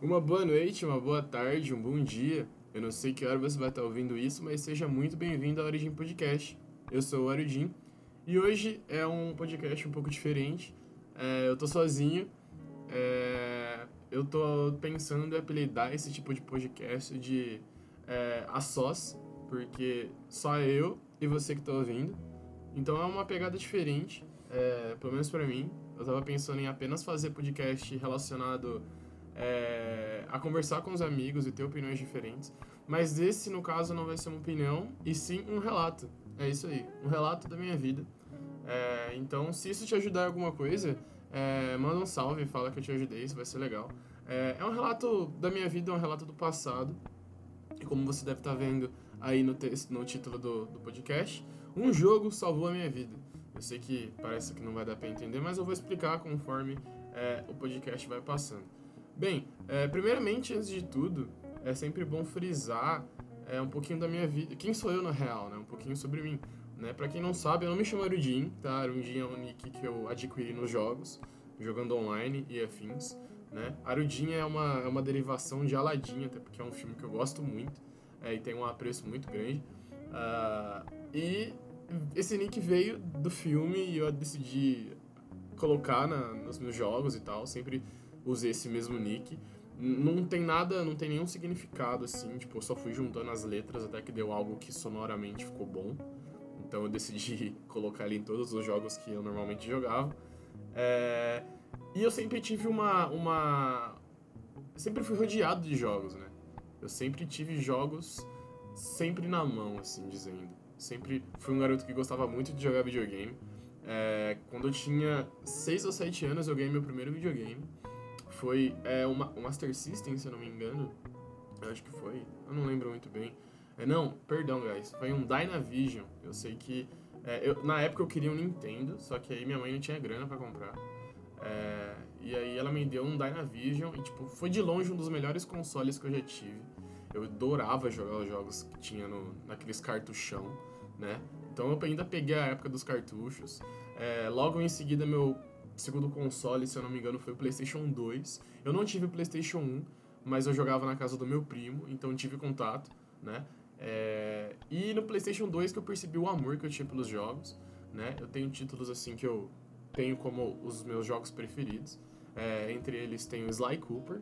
Uma boa noite, uma boa tarde, um bom dia. Eu não sei que hora você vai estar ouvindo isso, mas seja muito bem-vindo ao Origin Podcast. Eu sou o Origin e hoje é um podcast um pouco diferente. É, eu tô sozinho. É, eu tô pensando em apelidar esse tipo de podcast de é, a sós, porque só eu e você que tá ouvindo. Então é uma pegada diferente, é, pelo menos para mim. Eu tava pensando em apenas fazer podcast relacionado é, a conversar com os amigos e ter opiniões diferentes. Mas esse, no caso, não vai ser uma opinião, e sim um relato. É isso aí, um relato da minha vida. É, então, se isso te ajudar em alguma coisa, é, manda um salve, fala que eu te ajudei, isso vai ser legal. É, é um relato da minha vida, é um relato do passado. E como você deve estar vendo aí no, texto, no título do, do podcast, um jogo salvou a minha vida. Eu sei que parece que não vai dar para entender, mas eu vou explicar conforme é, o podcast vai passando. Bem, é, primeiramente, antes de tudo, é sempre bom frisar é, um pouquinho da minha vida. Quem sou eu na real, né? Um pouquinho sobre mim. Né? Pra quem não sabe, eu não me chamo Arudin, tá? Arudin é um nick que eu adquiri nos jogos, jogando online e afins. Né? Arudin é uma, é uma derivação de Aladdin, até porque é um filme que eu gosto muito é, e tem um apreço muito grande. Uh, e esse nick veio do filme e eu decidi colocar na, nos meus jogos e tal. Sempre usei esse mesmo nick. Não tem nada, não tem nenhum significado assim, tipo, eu só fui juntando as letras até que deu algo que sonoramente ficou bom. Então eu decidi colocar ele em todos os jogos que eu normalmente jogava. É... E eu sempre tive uma, uma. Sempre fui rodeado de jogos, né? Eu sempre tive jogos sempre na mão, assim dizendo. Sempre fui um garoto que gostava muito de jogar videogame. É... Quando eu tinha 6 ou 7 anos, eu ganhei meu primeiro videogame. Foi é, uma, o Master System, se eu não me engano. Eu acho que foi. Eu não lembro muito bem. É, não, perdão, guys. Foi um Dynavision. Eu sei que. É, eu, na época eu queria um Nintendo, só que aí minha mãe não tinha grana para comprar. É, e aí ela me deu um Dynavision e, tipo, foi de longe um dos melhores consoles que eu já tive. Eu adorava jogar os jogos que tinha no, naqueles cartuchão, né? Então eu ainda peguei a época dos cartuchos. É, logo em seguida, meu segundo console, se eu não me engano, foi o PlayStation 2. Eu não tive o PlayStation 1, mas eu jogava na casa do meu primo, então tive contato, né? É... E no PlayStation 2 que eu percebi o amor que eu tinha pelos jogos, né? Eu tenho títulos assim que eu tenho como os meus jogos preferidos. É, entre eles tem o Sly Cooper,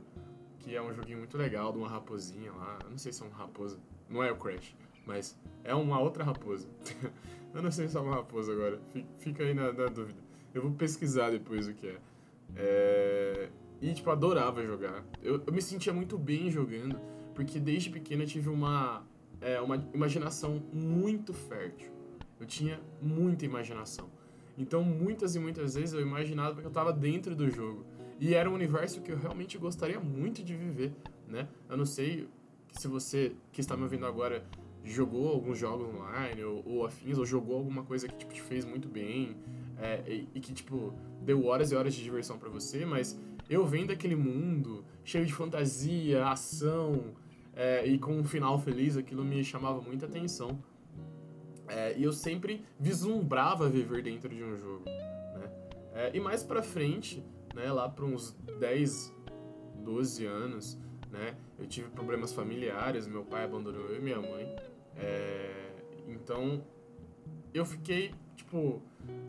que é um joguinho muito legal de uma raposinha lá. Eu não sei se é uma raposa, não é o Crash, mas é uma outra raposa. eu não sei se é uma raposa agora, fica aí na, na dúvida. Eu vou pesquisar depois o que é. é... E, tipo, adorava jogar. Eu, eu me sentia muito bem jogando, porque desde pequeno eu tive uma, é, uma imaginação muito fértil. Eu tinha muita imaginação. Então, muitas e muitas vezes eu imaginava que eu estava dentro do jogo. E era um universo que eu realmente gostaria muito de viver, né? Eu não sei se você que está me ouvindo agora jogou alguns jogos online ou, ou afins, ou jogou alguma coisa que tipo, te fez muito bem, é, e, e, que, tipo, deu horas e horas de diversão para você, mas eu vendo aquele mundo cheio de fantasia, ação é, e com um final feliz, aquilo me chamava muita atenção. É, e eu sempre vislumbrava viver dentro de um jogo. Né? É, e mais pra frente, né, lá para uns 10, 12 anos, né, eu tive problemas familiares, meu pai abandonou eu e minha mãe. É, então eu fiquei, tipo,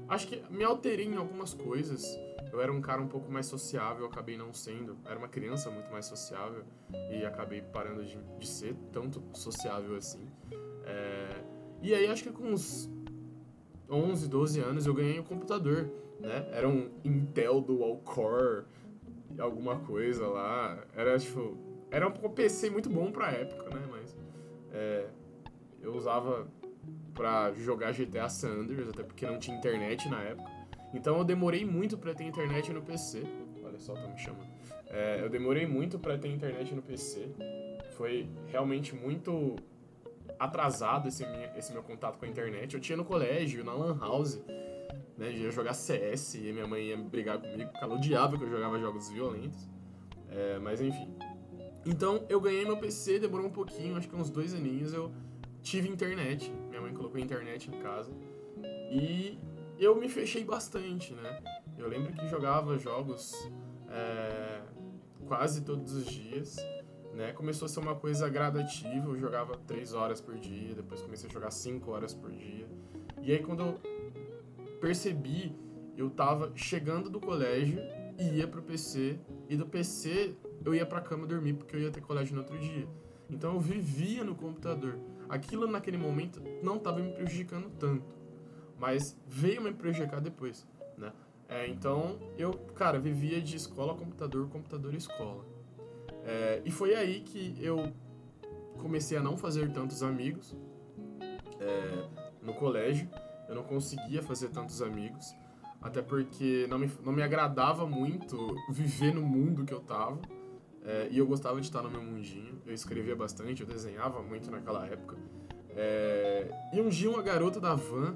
Acho que me alterei em algumas coisas. Eu era um cara um pouco mais sociável, acabei não sendo. Era uma criança muito mais sociável e acabei parando de, de ser tanto sociável assim. É... E aí acho que com uns 11, 12 anos eu ganhei um computador, né? Era um Intel Dual Core, alguma coisa lá. Era tipo, era um PC muito bom pra época, né? Mas é... eu usava para jogar GTA San Andreas, até porque não tinha internet na época. Então eu demorei muito para ter internet no PC. Olha só, tá me chamando. É, eu demorei muito para ter internet no PC. Foi realmente muito atrasado esse, minha, esse meu contato com a internet. Eu tinha no colégio, na Lan House, né? Ia jogar CS e minha mãe ia brigar comigo, porque ela odiava que eu jogava jogos violentos. É, mas enfim. Então eu ganhei meu PC, demorou um pouquinho, acho que uns dois aninhos eu tive internet. Mãe colocou internet em casa. E eu me fechei bastante, né? Eu lembro que jogava jogos é, quase todos os dias. Né? Começou a ser uma coisa gradativa, eu jogava 3 horas por dia, depois comecei a jogar 5 horas por dia. E aí quando eu percebi, eu tava chegando do colégio e ia pro PC, e do PC eu ia pra cama dormir porque eu ia ter colégio no outro dia. Então eu vivia no computador. Aquilo naquele momento não estava me prejudicando tanto, mas veio me prejudicar depois, né? É, então eu, cara, vivia de escola, computador, computador, escola. É, e foi aí que eu comecei a não fazer tantos amigos é, no colégio. Eu não conseguia fazer tantos amigos, até porque não me, não me agradava muito viver no mundo que eu tava. É, e eu gostava de estar no meu mundinho. Eu escrevia bastante, eu desenhava muito naquela época. É, e um dia uma garota da van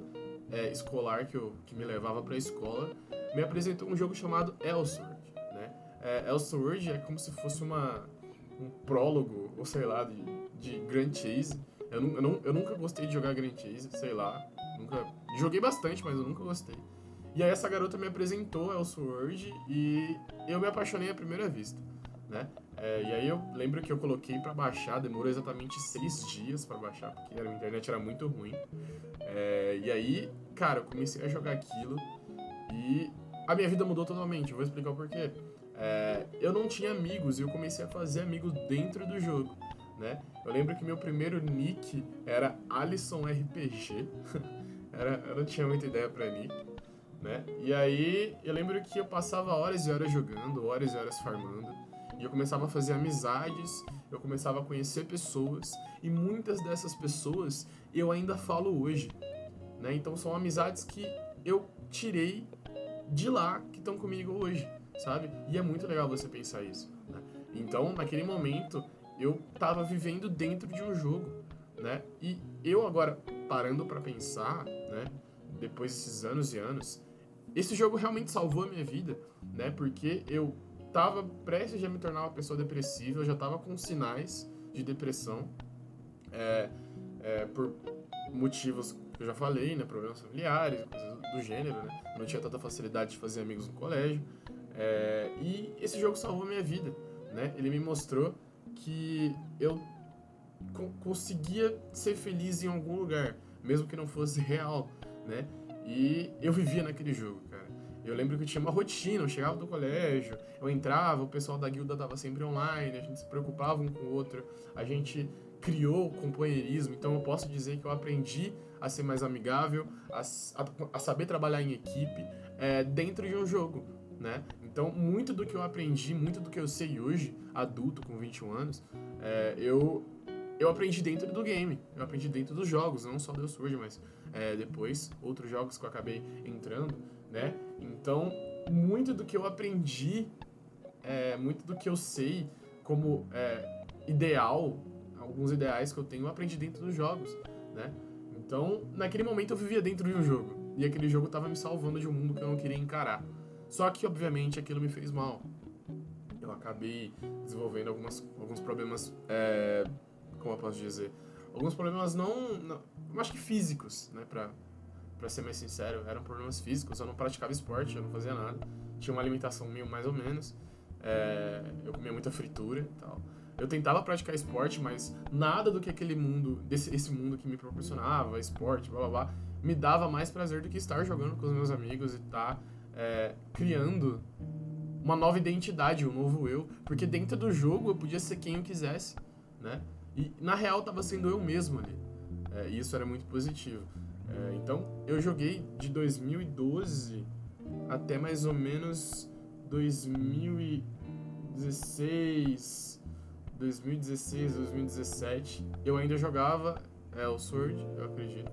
é, escolar que, eu, que me levava para a escola me apresentou um jogo chamado Elsword. Né? É, Elsword é como se fosse uma, um prólogo, ou sei lá, de, de Grand Chase. Eu, eu, não, eu nunca gostei de jogar Grand Chase, sei lá. Nunca, joguei bastante, mas eu nunca gostei. E aí essa garota me apresentou Elsword e eu me apaixonei à primeira vista né? É, e aí eu lembro que eu coloquei para baixar, demorou exatamente seis dias para baixar, porque a internet era muito ruim. É, e aí, cara, eu comecei a jogar aquilo e a minha vida mudou totalmente. Eu vou explicar o porquê. É, eu não tinha amigos e eu comecei a fazer amigos dentro do jogo, né? Eu lembro que meu primeiro nick era Alisson RPG. era, eu não tinha muita ideia para nick. Né? E aí eu lembro que eu passava horas e horas jogando, horas e horas farmando. E eu começava a fazer amizades, eu começava a conhecer pessoas, e muitas dessas pessoas eu ainda falo hoje. Né? Então são amizades que eu tirei de lá que estão comigo hoje, sabe? E é muito legal você pensar isso. Né? Então, naquele momento, eu tava vivendo dentro de um jogo, né? E eu agora parando para pensar, né? Depois desses anos e anos, esse jogo realmente salvou a minha vida, né? Porque eu tava prestes a me tornar uma pessoa depressiva, eu já tava com sinais de depressão, é, é, por motivos que eu já falei, né, problemas familiares, coisas do gênero, né, não tinha tanta facilidade de fazer amigos no colégio, é, e esse jogo salvou minha vida, né, ele me mostrou que eu co conseguia ser feliz em algum lugar, mesmo que não fosse real, né, e eu vivia naquele jogo, eu lembro que eu tinha uma rotina, eu chegava do colégio, eu entrava, o pessoal da guilda tava sempre online, a gente se preocupava um com o outro, a gente criou companheirismo, então eu posso dizer que eu aprendi a ser mais amigável, a, a, a saber trabalhar em equipe é, dentro de um jogo, né? Então, muito do que eu aprendi, muito do que eu sei hoje, adulto, com 21 anos, é, eu, eu aprendi dentro do game, eu aprendi dentro dos jogos, não só do Sword, mas é, depois outros jogos que eu acabei entrando, né? Então, muito do que eu aprendi, é, muito do que eu sei como é, ideal, alguns ideais que eu tenho, eu aprendi dentro dos jogos, né? Então, naquele momento eu vivia dentro de um jogo. E aquele jogo estava me salvando de um mundo que eu não queria encarar. Só que, obviamente, aquilo me fez mal. Eu acabei desenvolvendo algumas, alguns problemas, é, como eu posso dizer? Alguns problemas não, não acho que físicos, né, pra, para ser mais sincero, eram problemas físicos. Eu não praticava esporte, eu não fazia nada. Tinha uma alimentação meio mais ou menos. É, eu comia muita fritura e tal. Eu tentava praticar esporte, mas nada do que aquele mundo, desse esse mundo que me proporcionava, esporte, blá blá blá, me dava mais prazer do que estar jogando com os meus amigos e estar tá, é, criando uma nova identidade, um novo eu, porque dentro do jogo eu podia ser quem eu quisesse, né? E na real tava sendo eu mesmo ali. É, e isso era muito positivo. É, então, eu joguei de 2012 até mais ou menos 2016, 2016, 2017. Eu ainda jogava é, o Sword, eu acredito.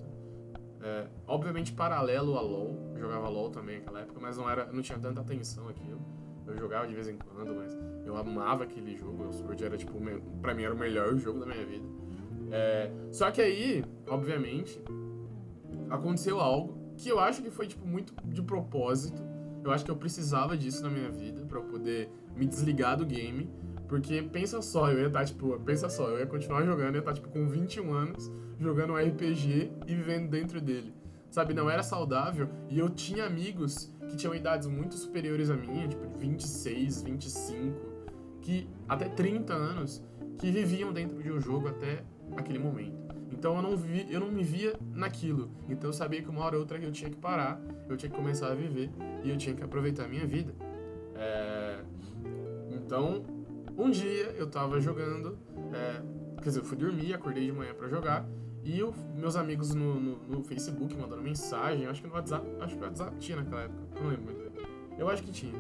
É, obviamente paralelo a LoL, eu jogava LoL também naquela época, mas não era, não tinha tanta atenção aquilo. Eu jogava de vez em quando, mas eu amava aquele jogo. O Sword era tipo, pra mim era o melhor jogo da minha vida. É, só que aí, obviamente, aconteceu algo que eu acho que foi tipo muito de propósito. Eu acho que eu precisava disso na minha vida para poder me desligar do game, porque pensa só, eu ia estar tá, tipo, pensa só, eu ia continuar jogando, eu ia estar tá, tipo com 21 anos, jogando um RPG e vivendo dentro dele. Sabe, não era saudável e eu tinha amigos que tinham idades muito superiores a minha, tipo 26, 25, que até 30 anos que viviam dentro de um jogo até aquele momento. Então eu não, vi, eu não me via naquilo. Então eu sabia que uma hora ou outra eu tinha que parar, eu tinha que começar a viver e eu tinha que aproveitar a minha vida. É... Então, um dia eu tava jogando, é... quer dizer, eu fui dormir, acordei de manhã para jogar e eu, meus amigos no, no, no, Facebook mandando mensagem, acho que no WhatsApp, acho que no WhatsApp tinha naquela época, não lembro muito bem. Eu acho que tinha.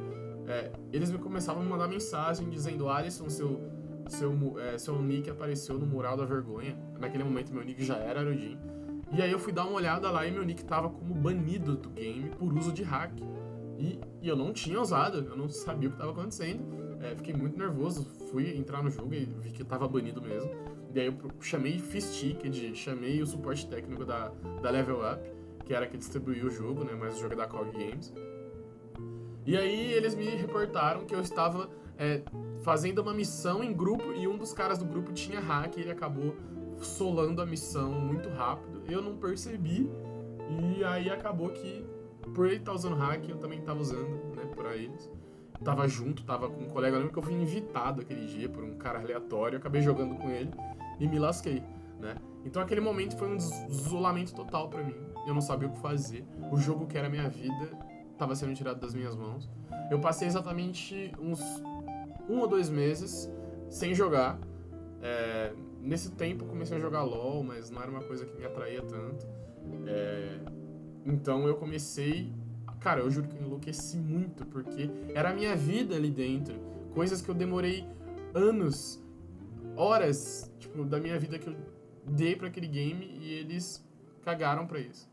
É, eles me começavam a mandar mensagem dizendo, Alisson, seu seu, é, seu nick apareceu no mural da vergonha. Naquele momento meu nick já era Arudin. E aí eu fui dar uma olhada lá e meu nick tava como banido do game por uso de hack. E, e eu não tinha usado, eu não sabia o que estava acontecendo. É, fiquei muito nervoso, fui entrar no jogo e vi que tava banido mesmo. E aí eu chamei, fiz ticket, chamei o suporte técnico da, da Level Up, que era que distribuía o jogo, né, mas o jogo é da COG Games. E aí eles me reportaram que eu estava é, fazendo uma missão em grupo e um dos caras do grupo tinha hack e ele acabou solando a missão muito rápido. Eu não percebi e aí acabou que por ele estar tá usando hack, eu também estava usando, né, para eles. Tava junto, tava com um colega, eu lembro que eu fui invitado aquele dia por um cara aleatório, acabei jogando com ele e me lasquei, né? Então aquele momento foi um desolamento total para mim. Eu não sabia o que fazer. O jogo que era minha vida estava sendo tirado das minhas mãos. Eu passei exatamente uns um ou dois meses sem jogar. É, nesse tempo comecei a jogar LOL, mas não era uma coisa que me atraía tanto. É, então eu comecei. Cara, eu juro que eu enlouqueci muito, porque era a minha vida ali dentro. Coisas que eu demorei anos, horas, tipo, da minha vida que eu dei para aquele game e eles cagaram para isso.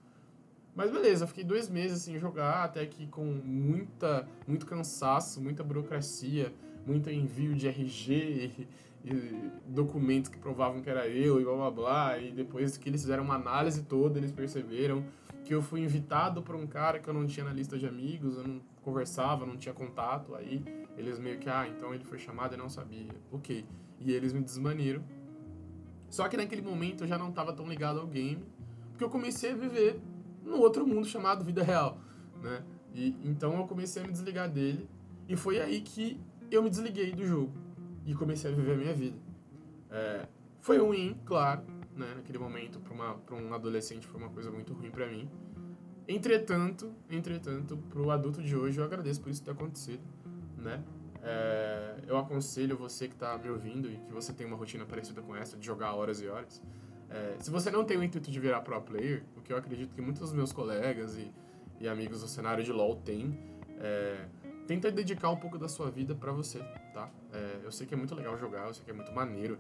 Mas beleza, eu fiquei dois meses sem jogar, até que com muita, muito cansaço, muita burocracia, muito envio de RG e, e, documentos que provavam que era eu e blá blá blá. E depois que eles fizeram uma análise toda, eles perceberam que eu fui invitado por um cara que eu não tinha na lista de amigos, eu não conversava, não tinha contato. Aí eles meio que, ah, então ele foi chamado e não sabia. Ok. E eles me desmaniram. Só que naquele momento eu já não estava tão ligado ao game, porque eu comecei a viver no outro mundo chamado vida real, né? E então eu comecei a me desligar dele e foi aí que eu me desliguei do jogo e comecei a viver a minha vida. É, foi ruim, claro, né? Naquele momento, para um adolescente foi uma coisa muito ruim para mim. Entretanto, entretanto, o adulto de hoje, eu agradeço por isso ter acontecido, né? É, eu aconselho você que está me ouvindo e que você tem uma rotina parecida com essa, de jogar horas e horas. É, se você não tem o intuito de virar pro player, o que eu acredito que muitos dos meus colegas e, e amigos do cenário de LoL têm, é, tenta dedicar um pouco da sua vida para você, tá? É, eu sei que é muito legal jogar, eu sei que é muito maneiro,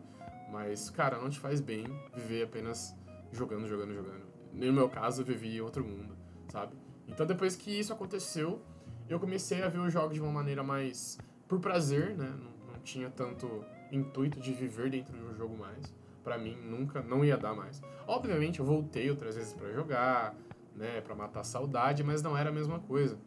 mas, cara, não te faz bem viver apenas jogando, jogando, jogando. No meu caso, eu vivi outro mundo, sabe? Então, depois que isso aconteceu, eu comecei a ver os jogos de uma maneira mais por prazer, né? Não, não tinha tanto intuito de viver dentro de um jogo mais. Para mim, nunca, não ia dar mais. Obviamente, eu voltei outras vezes para jogar, né? Para matar a saudade, mas não era a mesma coisa.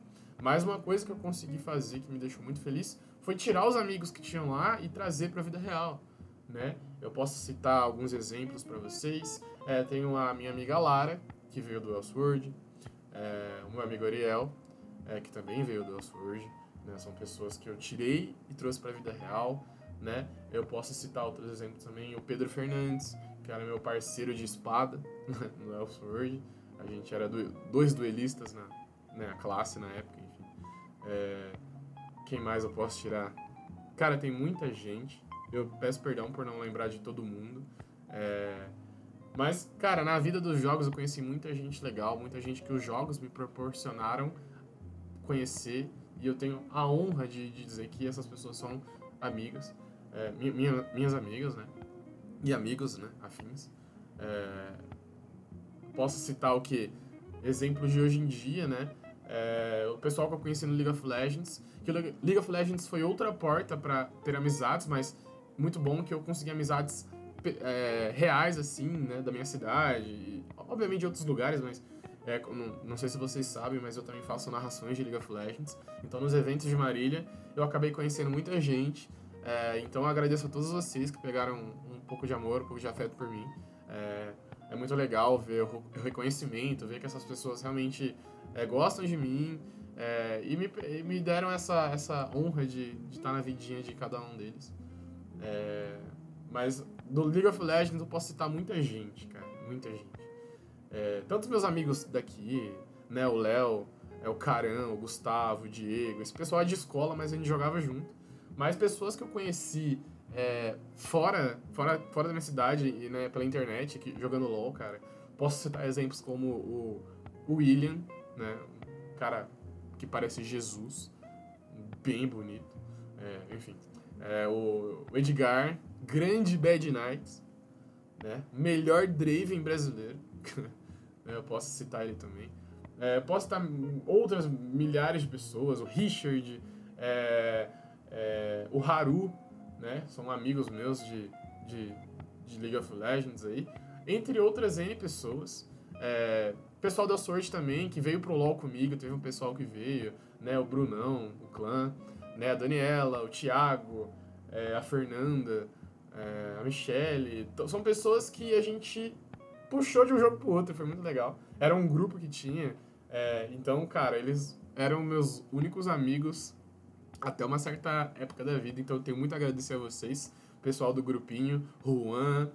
Mas uma coisa que eu consegui fazer que me deixou muito feliz foi tirar os amigos que tinham lá e trazer para a vida real, né? Eu posso citar alguns exemplos para vocês. É, tenho a minha amiga Lara, que veio do Elsword, é, o meu amigo Ariel, é, que também veio do Elsword, né? São pessoas que eu tirei e trouxe para a vida real, né? Eu posso citar outros exemplos também. O Pedro Fernandes, que era meu parceiro de espada no Elsword. A gente era do, dois duelistas na né, classe na época, é, quem mais eu posso tirar? Cara, tem muita gente. Eu peço perdão por não lembrar de todo mundo. É, mas, cara, na vida dos jogos eu conheci muita gente legal, muita gente que os jogos me proporcionaram conhecer. E eu tenho a honra de, de dizer que essas pessoas são amigas, é, minha, minhas amigas, né? E amigos, né? Afins. É, posso citar o que? Exemplos de hoje em dia, né? É, o pessoal que eu conheci no League of Legends. Que League of Legends foi outra porta para ter amizades, mas muito bom que eu consegui amizades é, reais, assim, né, da minha cidade. E, obviamente de outros lugares, mas é, não, não, sei se vocês sabem, mas eu também faço narrações de League of Legends. Então, nos eventos de Marília, eu acabei conhecendo muita gente. É, então, eu agradeço a todos vocês que pegaram um, pouco de amor, um pouco de afeto por mim. É, muito legal ver o reconhecimento, ver que essas pessoas realmente é, gostam de mim, É, e, me, e me deram essa, essa honra de, estar na vidinha de cada um deles. É, mas do League of Legends eu posso citar muita gente, cara. Muita gente. É, tanto meus amigos daqui, né? O Léo, é, o Caran, o Gustavo, o Diego. Esse pessoal é de escola, mas a gente jogava junto. Mas pessoas que eu conheci é, fora, fora, fora da minha cidade e né, pela internet, que, jogando LOL, cara. Posso citar exemplos como o, o William, né? Um cara que parece Jesus, bem bonito. É, enfim. É, o Edgar, grande Bad Knights, né? Melhor Draven brasileiro. eu posso citar ele também. É, posso citar outras milhares de pessoas, o Richard, é, é, o Haru, né? São amigos meus de, de, de, League of Legends aí. Entre outras N pessoas. É, pessoal da Sorte também, que veio pro LoL comigo, teve um pessoal que veio, né? O Brunão, o clã, né? A Daniela, o Thiago, é, a Fernanda, é, a Michelle. São pessoas que a gente puxou de um jogo pro outro, foi muito legal. Era um grupo que tinha. É, então, cara, eles eram meus únicos amigos até uma certa época da vida. Então, eu tenho muito a agradecer a vocês, pessoal do grupinho, Juan,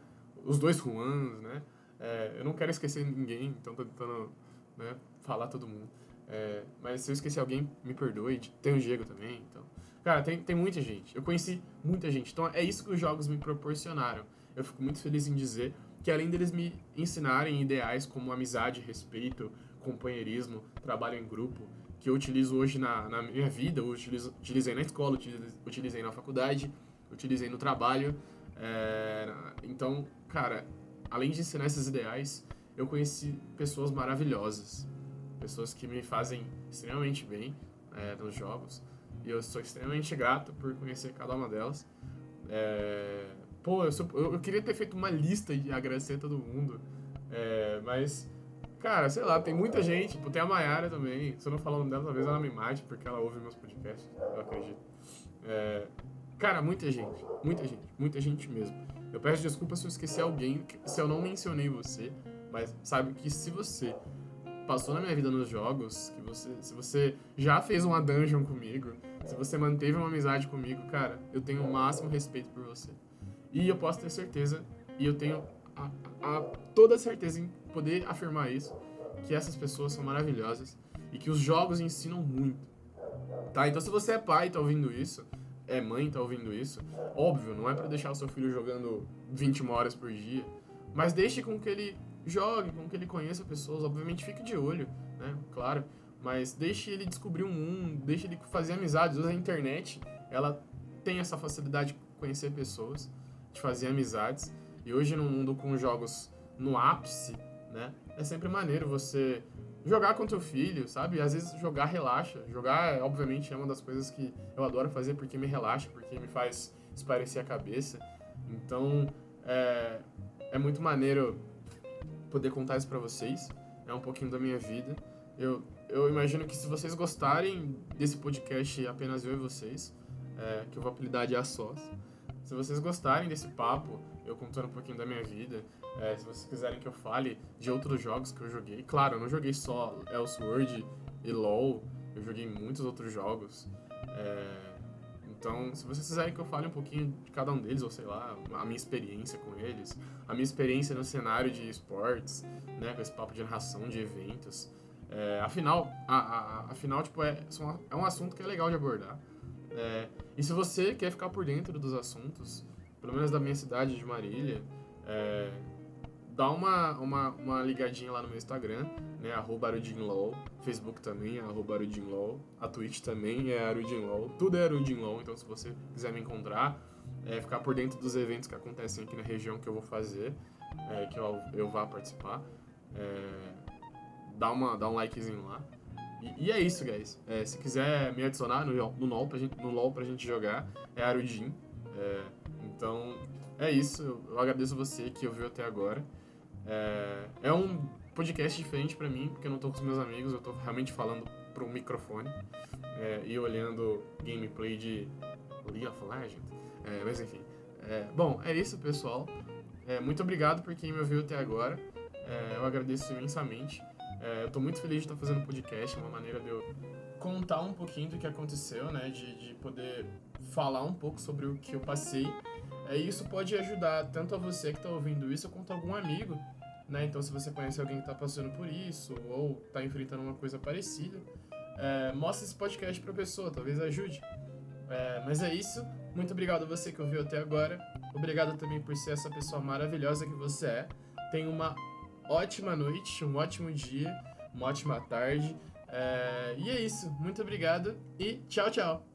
os dois Juans, né? É, eu não quero esquecer ninguém, então tô tentando né, falar todo mundo. É, mas se eu esquecer alguém, me perdoe. Tem o Diego também, então... Cara, tem, tem muita gente. Eu conheci muita gente. Então, é isso que os jogos me proporcionaram. Eu fico muito feliz em dizer que além deles me ensinarem ideais como amizade, respeito, companheirismo, trabalho em grupo, que eu utilizo hoje na, na minha vida, eu utilizo, utilizei na escola, utilizei, na faculdade, utilizei no trabalho. É, então, cara, além de ensinar esses ideais, eu conheci pessoas maravilhosas, pessoas que me fazem extremamente bem é, nos jogos, e eu sou extremamente grato por conhecer cada uma delas. É, pô, eu, sou, eu, eu, queria ter feito uma lista e agradecer a todo mundo, mas, cara, sei lá, tem muita gente, tipo, tem a Mayara também, se eu não falar o nome dela, talvez ela me mate, porque ela ouve meus podcasts, eu acredito. É, cara, muita gente, muita gente, muita gente mesmo. Eu peço desculpas se eu esqueci alguém, se eu não mencionei você, mas sabe que se você passou na minha vida nos jogos, que você, se você já fez uma dungeon comigo, se você manteve uma amizade comigo, cara, eu tenho o máximo respeito por você. E eu posso ter certeza, e eu tenho a, a, toda certeza em poder afirmar isso, que essas pessoas são maravilhosas e que os jogos ensinam muito. Tá? Então se você é pai e tá ouvindo isso, é mãe tá ouvindo isso, óbvio, não é para deixar o seu filho jogando 21 horas por dia, mas deixe com que ele jogue, com que ele conheça pessoas, obviamente fique de olho, né? Claro, mas deixe ele descobrir um mundo, deixe ele fazer amizades, usa a internet, ela tem essa facilidade de conhecer pessoas, de fazer amizades, e hoje no mundo com jogos no ápice, né? É sempre maneiro você jogar com teu filho, sabe? Às vezes jogar relaxa. Jogar, obviamente, é uma das coisas que eu adoro fazer porque me relaxa, porque me faz esparecer a cabeça. Então, é, é muito maneiro poder contar isso pra vocês. É um pouquinho da minha vida. Eu, eu imagino que se vocês gostarem desse podcast apenas eu e vocês, é, que eu vou apelidar de A Sós, se vocês gostarem desse papo, eu contando um pouquinho da minha vida, é, se vocês quiserem que eu fale de outros jogos que eu joguei, claro, eu não joguei só Elsword e LoL, eu joguei muitos outros jogos. É, então, se vocês quiserem que eu fale um pouquinho de cada um deles, ou sei lá, a minha experiência com eles, a minha experiência no cenário de esportes, né, com esse papo de narração de eventos. É, afinal, a, a, afinal, tipo, é, é um assunto que é legal de abordar. É, e se você quer ficar por dentro dos assuntos, pelo menos da minha cidade de Marília, é, dá uma, uma, uma ligadinha lá no meu Instagram, né? Arroba. Facebook também é arroba. A Twitch também é ArudinLol. Tudo é ArudinLol, então se você quiser me encontrar, é, ficar por dentro dos eventos que acontecem aqui na região que eu vou fazer, é, que eu, eu vá participar, é, dá, uma, dá um likezinho lá. E, e é isso, guys. É, se quiser me adicionar no, no, LOL pra gente, no LOL pra gente jogar, é Arudin. É, então, é isso. Eu agradeço você que ouviu até agora. É, é um podcast diferente para mim, porque eu não tô com os meus amigos, eu tô realmente falando pro microfone é, e olhando gameplay de League of Legends. É, mas enfim. É, bom, é isso, pessoal. É, muito obrigado por quem me ouviu até agora. É, eu agradeço imensamente. eu tô muito feliz de estar fazendo podcast, uma maneira de eu contar um pouquinho do que aconteceu, né? De, de poder falar um pouco sobre o que eu passei. É, isso pode ajudar tanto a você que está ouvindo isso, quanto a algum amigo, né? Então, se você conhece alguém que está passando por isso, ou está enfrentando uma coisa parecida, é, mostra esse podcast para a pessoa, talvez ajude. É, mas é isso. Muito obrigado a você que ouviu até agora. Obrigado também por ser essa pessoa maravilhosa que você é. Tenha uma ótima noite, um ótimo dia, uma ótima tarde. É, e é isso. Muito obrigado e tchau, tchau.